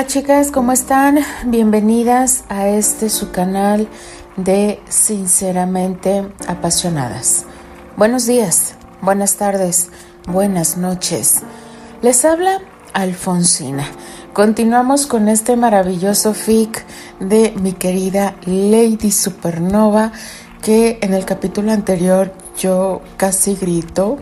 Hola chicas, ¿cómo están? Bienvenidas a este su canal de Sinceramente Apasionadas. Buenos días, buenas tardes, buenas noches. Les habla Alfonsina. Continuamos con este maravilloso fic de mi querida Lady Supernova que en el capítulo anterior yo casi grito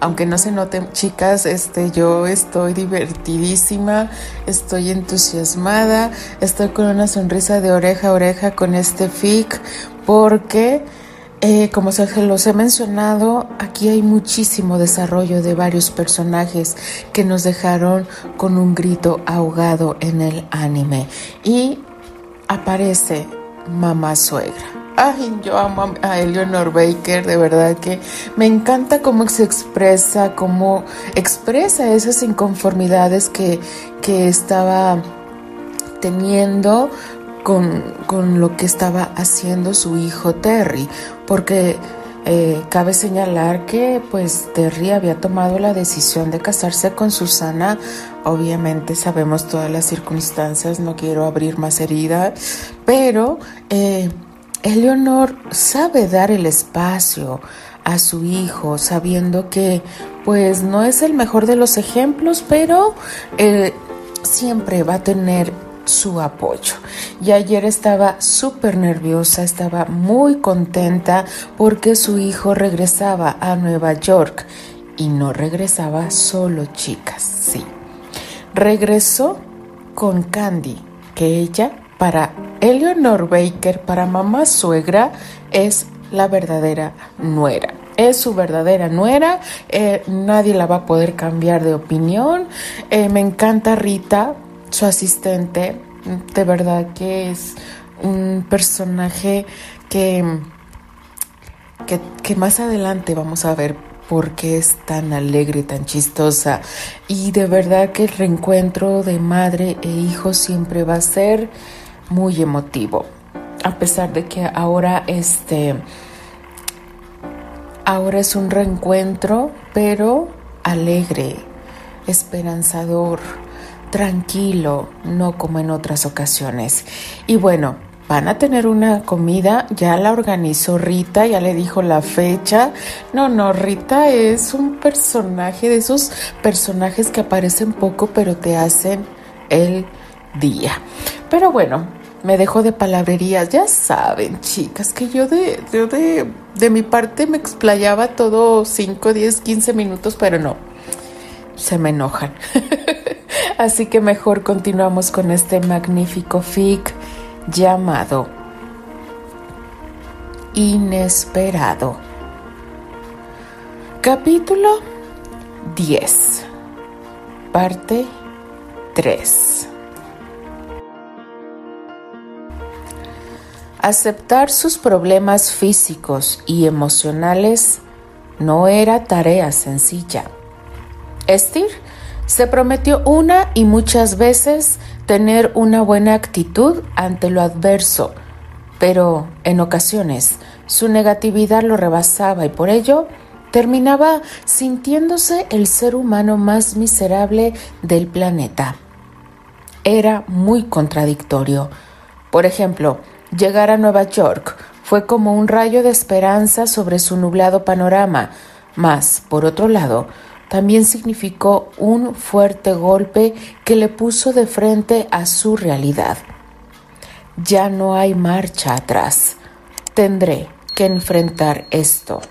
aunque no se noten, chicas, este, yo estoy divertidísima, estoy entusiasmada, estoy con una sonrisa de oreja a oreja con este fic, porque, eh, como se los he mencionado, aquí hay muchísimo desarrollo de varios personajes que nos dejaron con un grito ahogado en el anime. Y aparece mamá suegra. Ay, yo amo a Eleanor Baker, de verdad que me encanta cómo se expresa, cómo expresa esas inconformidades que, que estaba teniendo con, con, lo que estaba haciendo su hijo Terry, porque eh, cabe señalar que pues Terry había tomado la decisión de casarse con Susana, obviamente sabemos todas las circunstancias, no quiero abrir más herida, pero... Eh, Eleonor sabe dar el espacio a su hijo, sabiendo que pues no es el mejor de los ejemplos, pero eh, siempre va a tener su apoyo. Y ayer estaba súper nerviosa, estaba muy contenta porque su hijo regresaba a Nueva York y no regresaba solo, chicas, sí. Regresó con Candy, que ella para Eleanor Baker, para mamá suegra, es la verdadera nuera. Es su verdadera nuera, eh, nadie la va a poder cambiar de opinión. Eh, me encanta Rita, su asistente, de verdad que es un personaje que, que, que más adelante vamos a ver por qué es tan alegre, tan chistosa. Y de verdad que el reencuentro de madre e hijo siempre va a ser muy emotivo. A pesar de que ahora este ahora es un reencuentro, pero alegre, esperanzador, tranquilo, no como en otras ocasiones. Y bueno, van a tener una comida, ya la organizó Rita, ya le dijo la fecha. No, no, Rita es un personaje de esos personajes que aparecen poco pero te hacen el día. Pero bueno, me dejo de palabrerías. Ya saben, chicas, que yo de, de, de mi parte me explayaba todo 5, 10, 15 minutos, pero no, se me enojan. Así que mejor continuamos con este magnífico fic llamado Inesperado. Capítulo 10. Parte 3. Aceptar sus problemas físicos y emocionales no era tarea sencilla. Estir se prometió una y muchas veces tener una buena actitud ante lo adverso, pero en ocasiones su negatividad lo rebasaba y por ello terminaba sintiéndose el ser humano más miserable del planeta. Era muy contradictorio. Por ejemplo, Llegar a Nueva York fue como un rayo de esperanza sobre su nublado panorama, mas, por otro lado, también significó un fuerte golpe que le puso de frente a su realidad. Ya no hay marcha atrás. Tendré que enfrentar esto.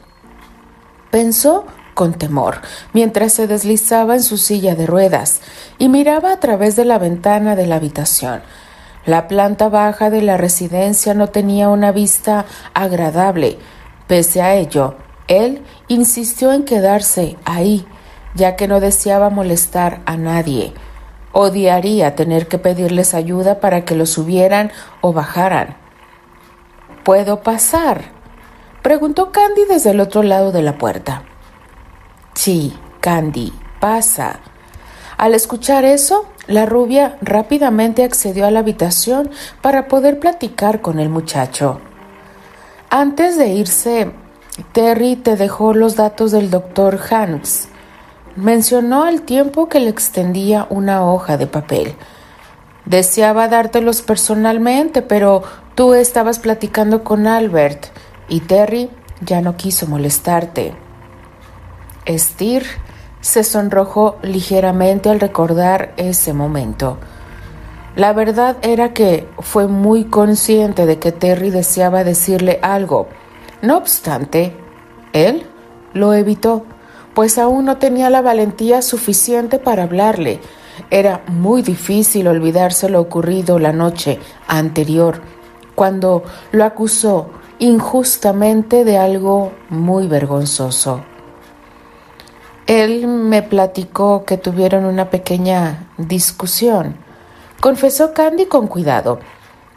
Pensó con temor mientras se deslizaba en su silla de ruedas y miraba a través de la ventana de la habitación la planta baja de la residencia no tenía una vista agradable. Pese a ello, él insistió en quedarse ahí, ya que no deseaba molestar a nadie. Odiaría tener que pedirles ayuda para que lo subieran o bajaran. ¿Puedo pasar? preguntó Candy desde el otro lado de la puerta. Sí, Candy, pasa. Al escuchar eso, la rubia rápidamente accedió a la habitación para poder platicar con el muchacho. Antes de irse, Terry te dejó los datos del doctor Hanks. Mencionó al tiempo que le extendía una hoja de papel. Deseaba dártelos personalmente, pero tú estabas platicando con Albert y Terry ya no quiso molestarte. Estir se sonrojó ligeramente al recordar ese momento. La verdad era que fue muy consciente de que Terry deseaba decirle algo. No obstante, él lo evitó, pues aún no tenía la valentía suficiente para hablarle. Era muy difícil olvidarse lo ocurrido la noche anterior, cuando lo acusó injustamente de algo muy vergonzoso. Él me platicó que tuvieron una pequeña discusión. Confesó Candy con cuidado.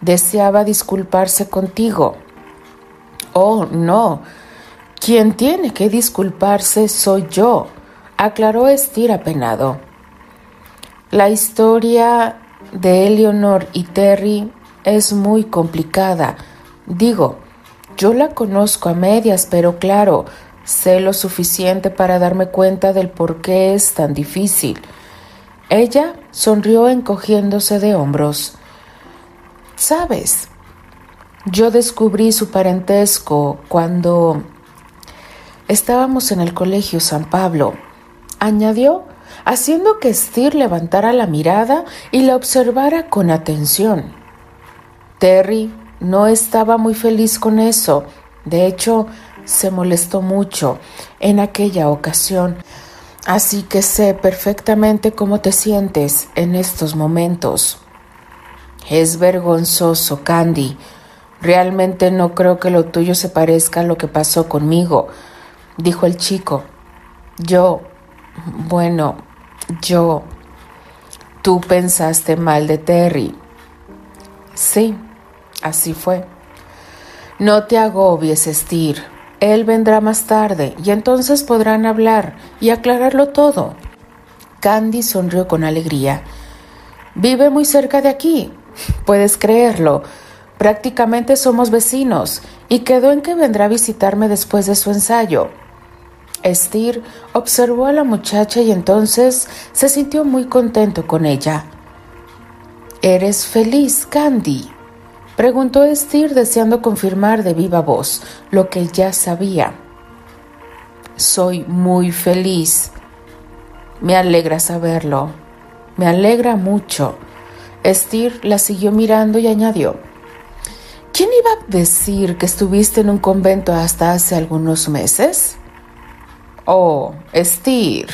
Deseaba disculparse contigo. Oh, no. Quien tiene que disculparse soy yo, aclaró Estir apenado. La historia de Eleanor y Terry es muy complicada. Digo, yo la conozco a medias, pero claro, sé lo suficiente para darme cuenta del por qué es tan difícil. Ella sonrió encogiéndose de hombros. Sabes, yo descubrí su parentesco cuando estábamos en el colegio San Pablo, añadió, haciendo que Stir levantara la mirada y la observara con atención. Terry no estaba muy feliz con eso. De hecho, se molestó mucho en aquella ocasión. Así que sé perfectamente cómo te sientes en estos momentos. Es vergonzoso, Candy. Realmente no creo que lo tuyo se parezca a lo que pasó conmigo, dijo el chico. Yo, bueno, yo... Tú pensaste mal de Terry. Sí, Así fue. No te agobies, Estir. Él vendrá más tarde y entonces podrán hablar y aclararlo todo. Candy sonrió con alegría. Vive muy cerca de aquí. Puedes creerlo. Prácticamente somos vecinos y quedó en que vendrá a visitarme después de su ensayo. Estir observó a la muchacha y entonces se sintió muy contento con ella. Eres feliz, Candy, Preguntó Estir deseando confirmar de viva voz lo que ya sabía. Soy muy feliz. Me alegra saberlo. Me alegra mucho. Estir la siguió mirando y añadió, ¿Quién iba a decir que estuviste en un convento hasta hace algunos meses? Oh, Estir.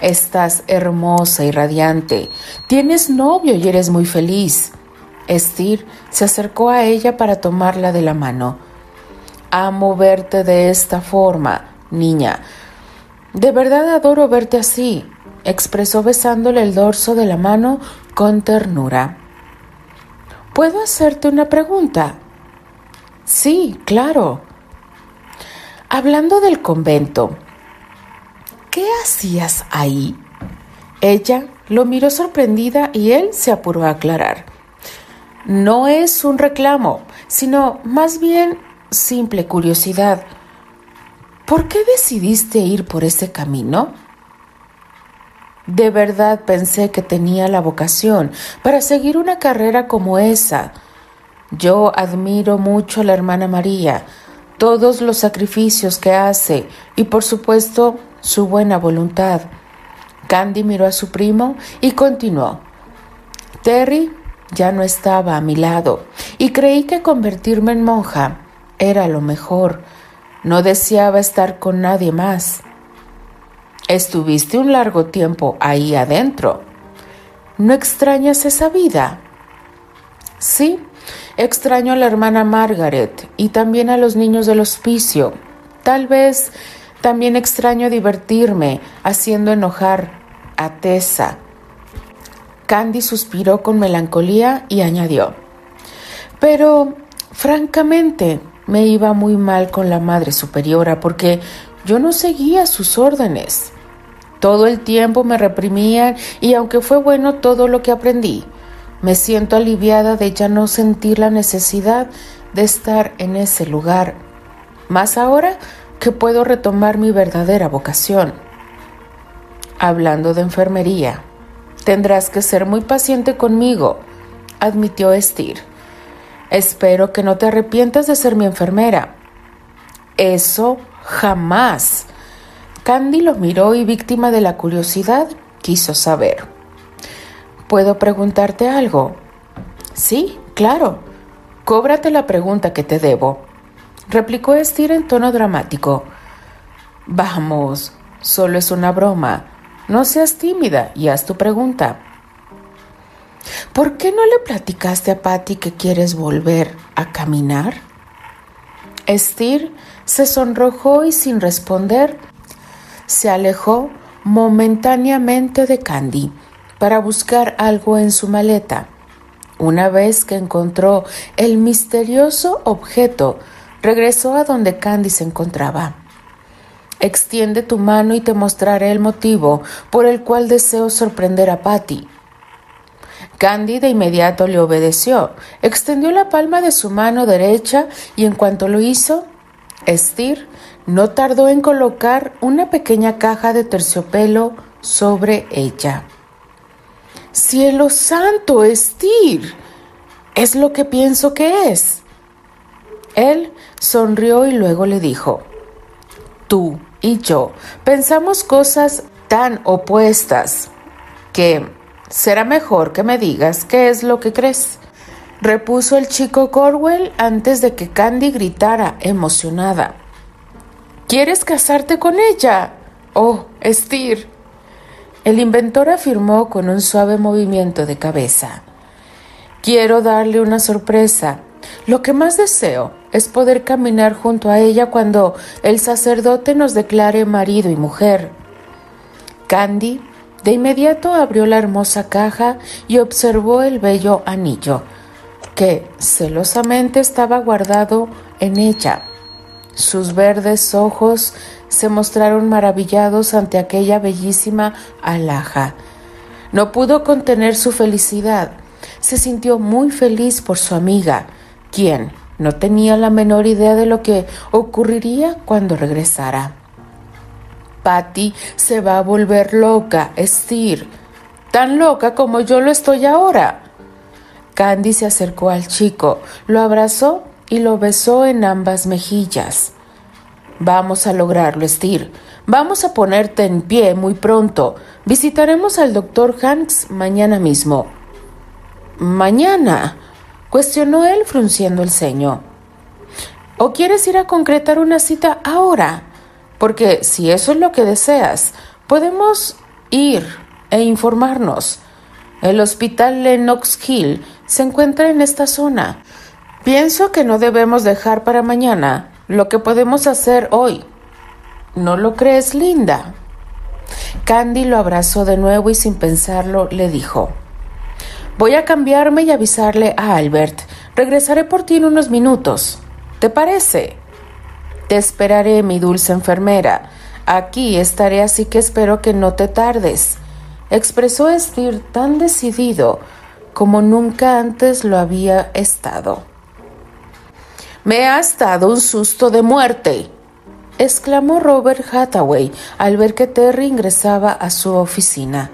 Estás hermosa y radiante. Tienes novio y eres muy feliz. Estir se acercó a ella para tomarla de la mano. Amo verte de esta forma, niña. De verdad adoro verte así, expresó besándole el dorso de la mano con ternura. ¿Puedo hacerte una pregunta? Sí, claro. Hablando del convento, ¿qué hacías ahí? Ella lo miró sorprendida y él se apuró a aclarar no es un reclamo, sino más bien simple curiosidad. ¿Por qué decidiste ir por ese camino? De verdad pensé que tenía la vocación para seguir una carrera como esa. Yo admiro mucho a la hermana María, todos los sacrificios que hace y por supuesto su buena voluntad. Candy miró a su primo y continuó. Terry ya no estaba a mi lado y creí que convertirme en monja era lo mejor. No deseaba estar con nadie más. Estuviste un largo tiempo ahí adentro. ¿No extrañas esa vida? Sí, extraño a la hermana Margaret y también a los niños del hospicio. Tal vez también extraño divertirme haciendo enojar a Tessa Candy suspiró con melancolía y añadió, pero francamente me iba muy mal con la Madre Superiora porque yo no seguía sus órdenes. Todo el tiempo me reprimían y aunque fue bueno todo lo que aprendí, me siento aliviada de ya no sentir la necesidad de estar en ese lugar, más ahora que puedo retomar mi verdadera vocación. Hablando de enfermería, Tendrás que ser muy paciente conmigo, admitió Estir. Espero que no te arrepientas de ser mi enfermera. Eso jamás. Candy lo miró y víctima de la curiosidad quiso saber. ¿Puedo preguntarte algo? Sí, claro. Cóbrate la pregunta que te debo, replicó Estir en tono dramático. Vamos, solo es una broma. No seas tímida y haz tu pregunta. ¿Por qué no le platicaste a Patty que quieres volver a caminar? Estir se sonrojó y sin responder se alejó momentáneamente de Candy para buscar algo en su maleta. Una vez que encontró el misterioso objeto, regresó a donde Candy se encontraba. Extiende tu mano y te mostraré el motivo por el cual deseo sorprender a Patty. Candy de inmediato le obedeció, extendió la palma de su mano derecha y en cuanto lo hizo, Estir no tardó en colocar una pequeña caja de terciopelo sobre ella. Cielo santo, Estir, es lo que pienso que es. Él sonrió y luego le dijo, Tú y yo pensamos cosas tan opuestas que será mejor que me digas qué es lo que crees. Repuso el chico Corwell antes de que Candy gritara emocionada. ¿Quieres casarte con ella? Oh, Estir. El inventor afirmó con un suave movimiento de cabeza. Quiero darle una sorpresa. Lo que más deseo es poder caminar junto a ella cuando el sacerdote nos declare marido y mujer. Candy de inmediato abrió la hermosa caja y observó el bello anillo, que celosamente estaba guardado en ella. Sus verdes ojos se mostraron maravillados ante aquella bellísima alhaja. No pudo contener su felicidad. Se sintió muy feliz por su amiga, quien no tenía la menor idea de lo que ocurriría cuando regresara. Patty se va a volver loca, Estir, tan loca como yo lo estoy ahora. Candy se acercó al chico, lo abrazó y lo besó en ambas mejillas. Vamos a lograrlo, Estir. Vamos a ponerte en pie muy pronto. Visitaremos al doctor Hanks mañana mismo. Mañana, cuestionó él frunciendo el ceño. ¿O quieres ir a concretar una cita ahora? Porque si eso es lo que deseas, podemos ir e informarnos. El hospital Lenox Hill se encuentra en esta zona. Pienso que no debemos dejar para mañana lo que podemos hacer hoy. ¿No lo crees, Linda? Candy lo abrazó de nuevo y sin pensarlo le dijo, Voy a cambiarme y avisarle a Albert. Regresaré por ti en unos minutos. ¿Te parece? Te esperaré, mi dulce enfermera. Aquí estaré, así que espero que no te tardes. Expresó Estir tan decidido como nunca antes lo había estado. Me has dado un susto de muerte, exclamó Robert Hathaway al ver que Terry ingresaba a su oficina.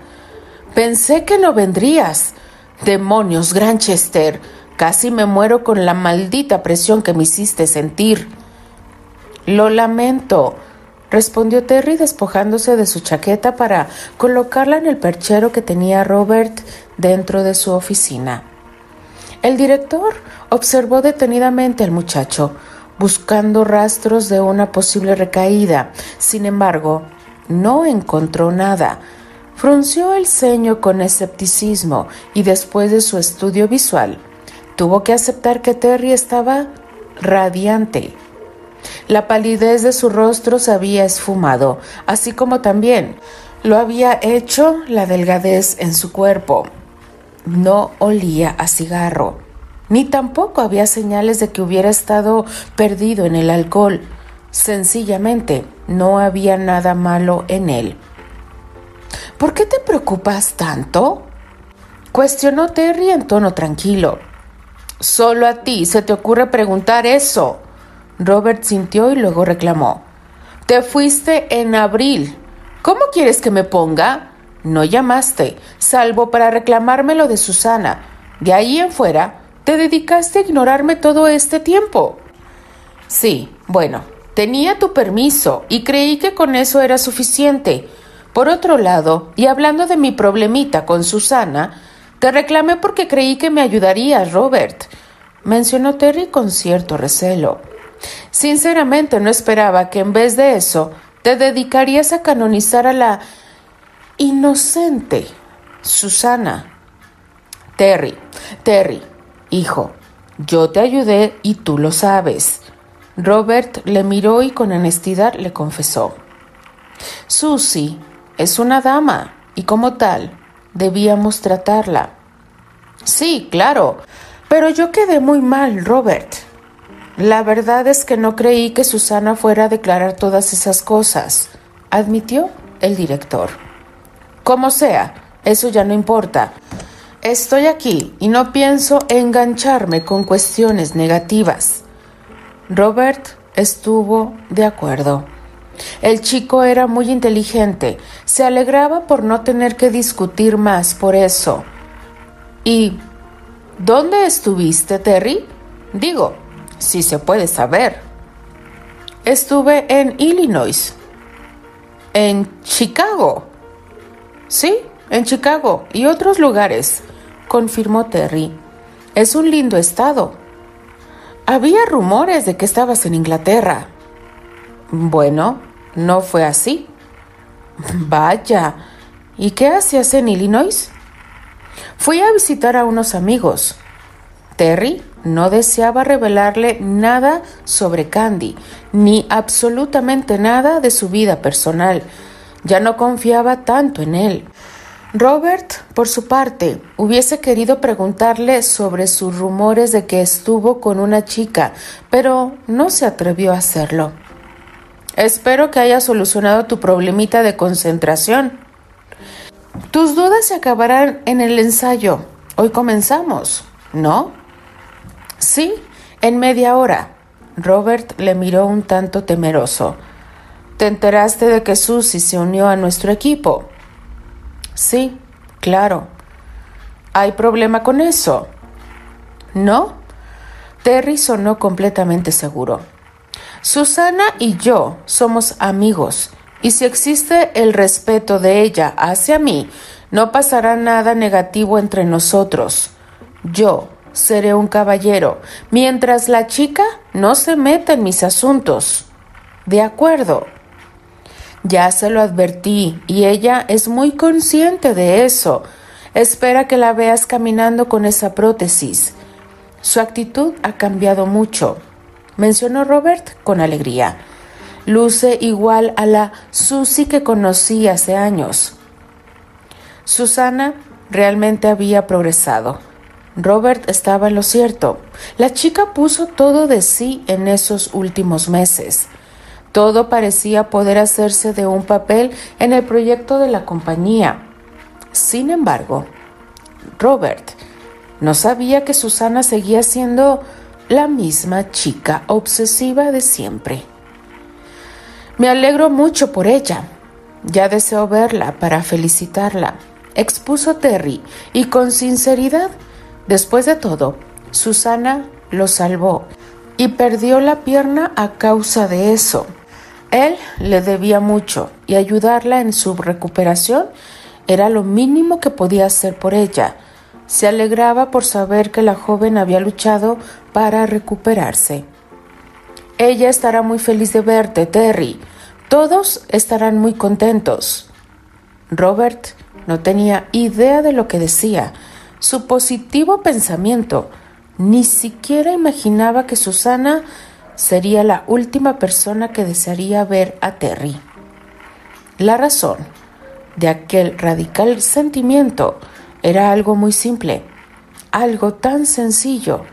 Pensé que no vendrías. Demonios, Granchester. Casi me muero con la maldita presión que me hiciste sentir. Lo lamento, respondió Terry despojándose de su chaqueta para colocarla en el perchero que tenía Robert dentro de su oficina. El director observó detenidamente al muchacho, buscando rastros de una posible recaída. Sin embargo, no encontró nada. Frunció el ceño con escepticismo y después de su estudio visual, tuvo que aceptar que Terry estaba radiante. La palidez de su rostro se había esfumado, así como también lo había hecho la delgadez en su cuerpo. No olía a cigarro, ni tampoco había señales de que hubiera estado perdido en el alcohol. Sencillamente, no había nada malo en él. ¿Por qué te preocupas tanto? cuestionó Terry en tono tranquilo. Solo a ti se te ocurre preguntar eso, Robert sintió y luego reclamó. Te fuiste en abril. ¿Cómo quieres que me ponga? no llamaste, salvo para reclamarme lo de Susana. De ahí en fuera, te dedicaste a ignorarme todo este tiempo. Sí, bueno, tenía tu permiso y creí que con eso era suficiente. Por otro lado, y hablando de mi problemita con Susana, te reclamé porque creí que me ayudarías, Robert, mencionó Terry con cierto recelo. Sinceramente no esperaba que en vez de eso te dedicarías a canonizar a la inocente Susana. Terry, Terry, hijo, yo te ayudé y tú lo sabes. Robert le miró y con honestidad le confesó. Susy es una dama y como tal debíamos tratarla. Sí, claro, pero yo quedé muy mal, Robert. La verdad es que no creí que Susana fuera a declarar todas esas cosas, admitió el director. Como sea, eso ya no importa. Estoy aquí y no pienso engancharme con cuestiones negativas. Robert estuvo de acuerdo. El chico era muy inteligente, se alegraba por no tener que discutir más por eso. ¿Y dónde estuviste, Terry? Digo, si se puede saber. Estuve en Illinois. En Chicago. Sí, en Chicago y otros lugares, confirmó Terry. Es un lindo estado. Había rumores de que estabas en Inglaterra. Bueno, no fue así. Vaya. ¿Y qué hacías en Illinois? Fui a visitar a unos amigos. Terry no deseaba revelarle nada sobre Candy, ni absolutamente nada de su vida personal. Ya no confiaba tanto en él. Robert, por su parte, hubiese querido preguntarle sobre sus rumores de que estuvo con una chica, pero no se atrevió a hacerlo. Espero que haya solucionado tu problemita de concentración. Tus dudas se acabarán en el ensayo. Hoy comenzamos, ¿no? Sí, en media hora. Robert le miró un tanto temeroso. ¿Te enteraste de que Susie se unió a nuestro equipo? Sí, claro. ¿Hay problema con eso? ¿No? Terry sonó completamente seguro. Susana y yo somos amigos, y si existe el respeto de ella hacia mí, no pasará nada negativo entre nosotros. Yo seré un caballero, mientras la chica no se meta en mis asuntos. De acuerdo. Ya se lo advertí y ella es muy consciente de eso. Espera que la veas caminando con esa prótesis. Su actitud ha cambiado mucho, mencionó Robert con alegría. Luce igual a la Susie que conocí hace años. Susana realmente había progresado. Robert estaba en lo cierto. La chica puso todo de sí en esos últimos meses. Todo parecía poder hacerse de un papel en el proyecto de la compañía. Sin embargo, Robert no sabía que Susana seguía siendo la misma chica obsesiva de siempre. Me alegro mucho por ella. Ya deseo verla para felicitarla, expuso Terry, y con sinceridad Después de todo, Susana lo salvó y perdió la pierna a causa de eso. Él le debía mucho y ayudarla en su recuperación era lo mínimo que podía hacer por ella. Se alegraba por saber que la joven había luchado para recuperarse. Ella estará muy feliz de verte, Terry. Todos estarán muy contentos. Robert no tenía idea de lo que decía, su positivo pensamiento. Ni siquiera imaginaba que Susana sería la última persona que desearía ver a Terry. La razón de aquel radical sentimiento era algo muy simple, algo tan sencillo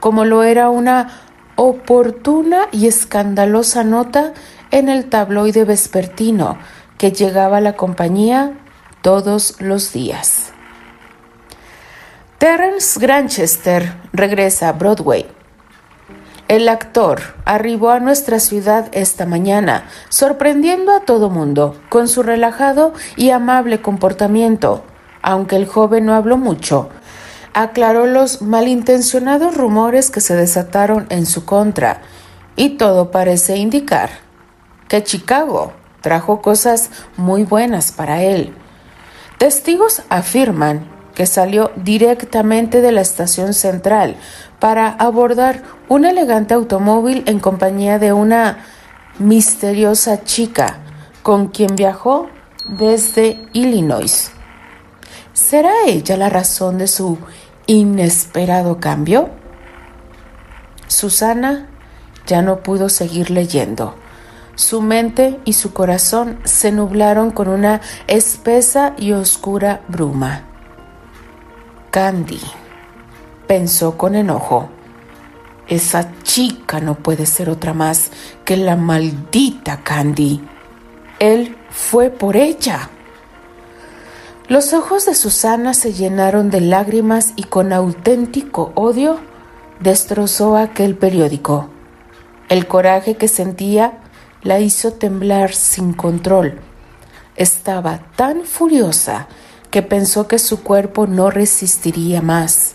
como lo era una oportuna y escandalosa nota en el tabloide vespertino que llegaba a la compañía todos los días. Terence Granchester regresa a Broadway. El actor arribó a nuestra ciudad esta mañana, sorprendiendo a todo mundo con su relajado y amable comportamiento. Aunque el joven no habló mucho, aclaró los malintencionados rumores que se desataron en su contra, y todo parece indicar que Chicago trajo cosas muy buenas para él. Testigos afirman que salió directamente de la estación central para abordar un elegante automóvil en compañía de una misteriosa chica con quien viajó desde Illinois. ¿Será ella la razón de su inesperado cambio? Susana ya no pudo seguir leyendo. Su mente y su corazón se nublaron con una espesa y oscura bruma. Candy, pensó con enojo. Esa chica no puede ser otra más que la maldita Candy. Él fue por ella. Los ojos de Susana se llenaron de lágrimas y con auténtico odio destrozó aquel periódico. El coraje que sentía la hizo temblar sin control. Estaba tan furiosa que pensó que su cuerpo no resistiría más.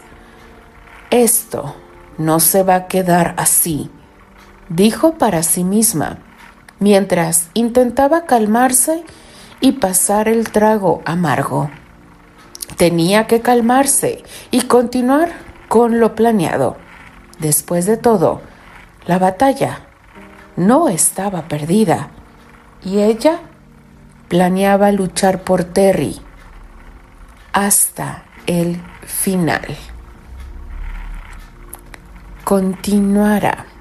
Esto no se va a quedar así, dijo para sí misma, mientras intentaba calmarse y pasar el trago amargo. Tenía que calmarse y continuar con lo planeado. Después de todo, la batalla no estaba perdida y ella planeaba luchar por Terry hasta el final. Continuará.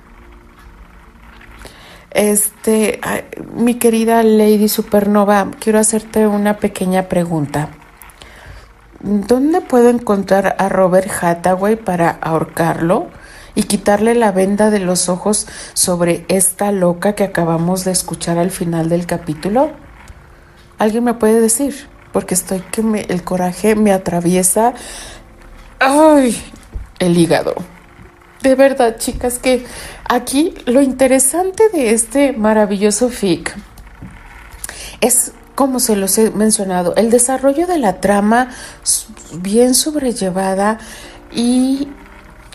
Este, mi querida Lady Supernova, quiero hacerte una pequeña pregunta. ¿Dónde puedo encontrar a Robert Hathaway para ahorcarlo? y quitarle la venda de los ojos sobre esta loca que acabamos de escuchar al final del capítulo? ¿Alguien me puede decir? Porque estoy que el coraje me atraviesa ay, el hígado. De verdad, chicas, que aquí lo interesante de este maravilloso fic es como se los he mencionado, el desarrollo de la trama bien sobrellevada y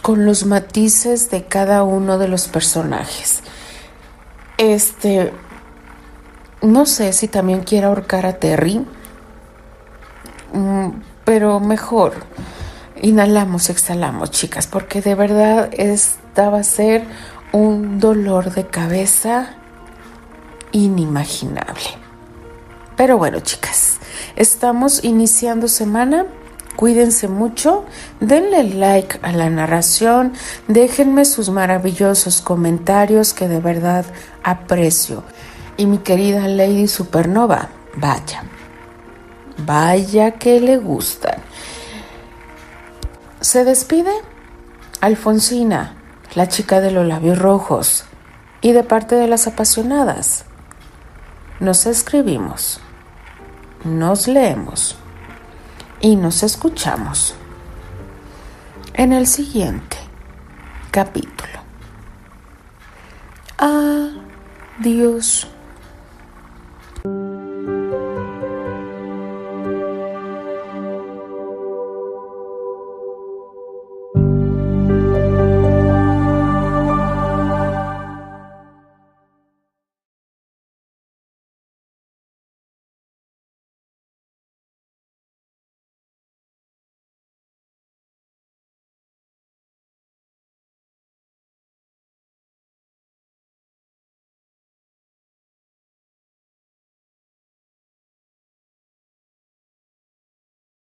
con los matices de cada uno de los personajes. Este, no sé si también quiero ahorcar a Terry, mm, pero mejor inhalamos, exhalamos, chicas, porque de verdad esta va a ser un dolor de cabeza inimaginable. Pero bueno, chicas, estamos iniciando semana Cuídense mucho, denle like a la narración, déjenme sus maravillosos comentarios que de verdad aprecio. Y mi querida Lady Supernova, vaya, vaya que le gustan. Se despide Alfonsina, la chica de los labios rojos, y de parte de las apasionadas. Nos escribimos, nos leemos y nos escuchamos en el siguiente capítulo. Adiós.